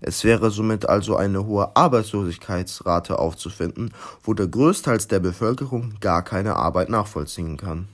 Es wäre somit also eine hohe Arbeitslosigkeitsrate aufzufinden, wo der größteils der Bevölkerung gar keine Arbeit nachvollziehen kann.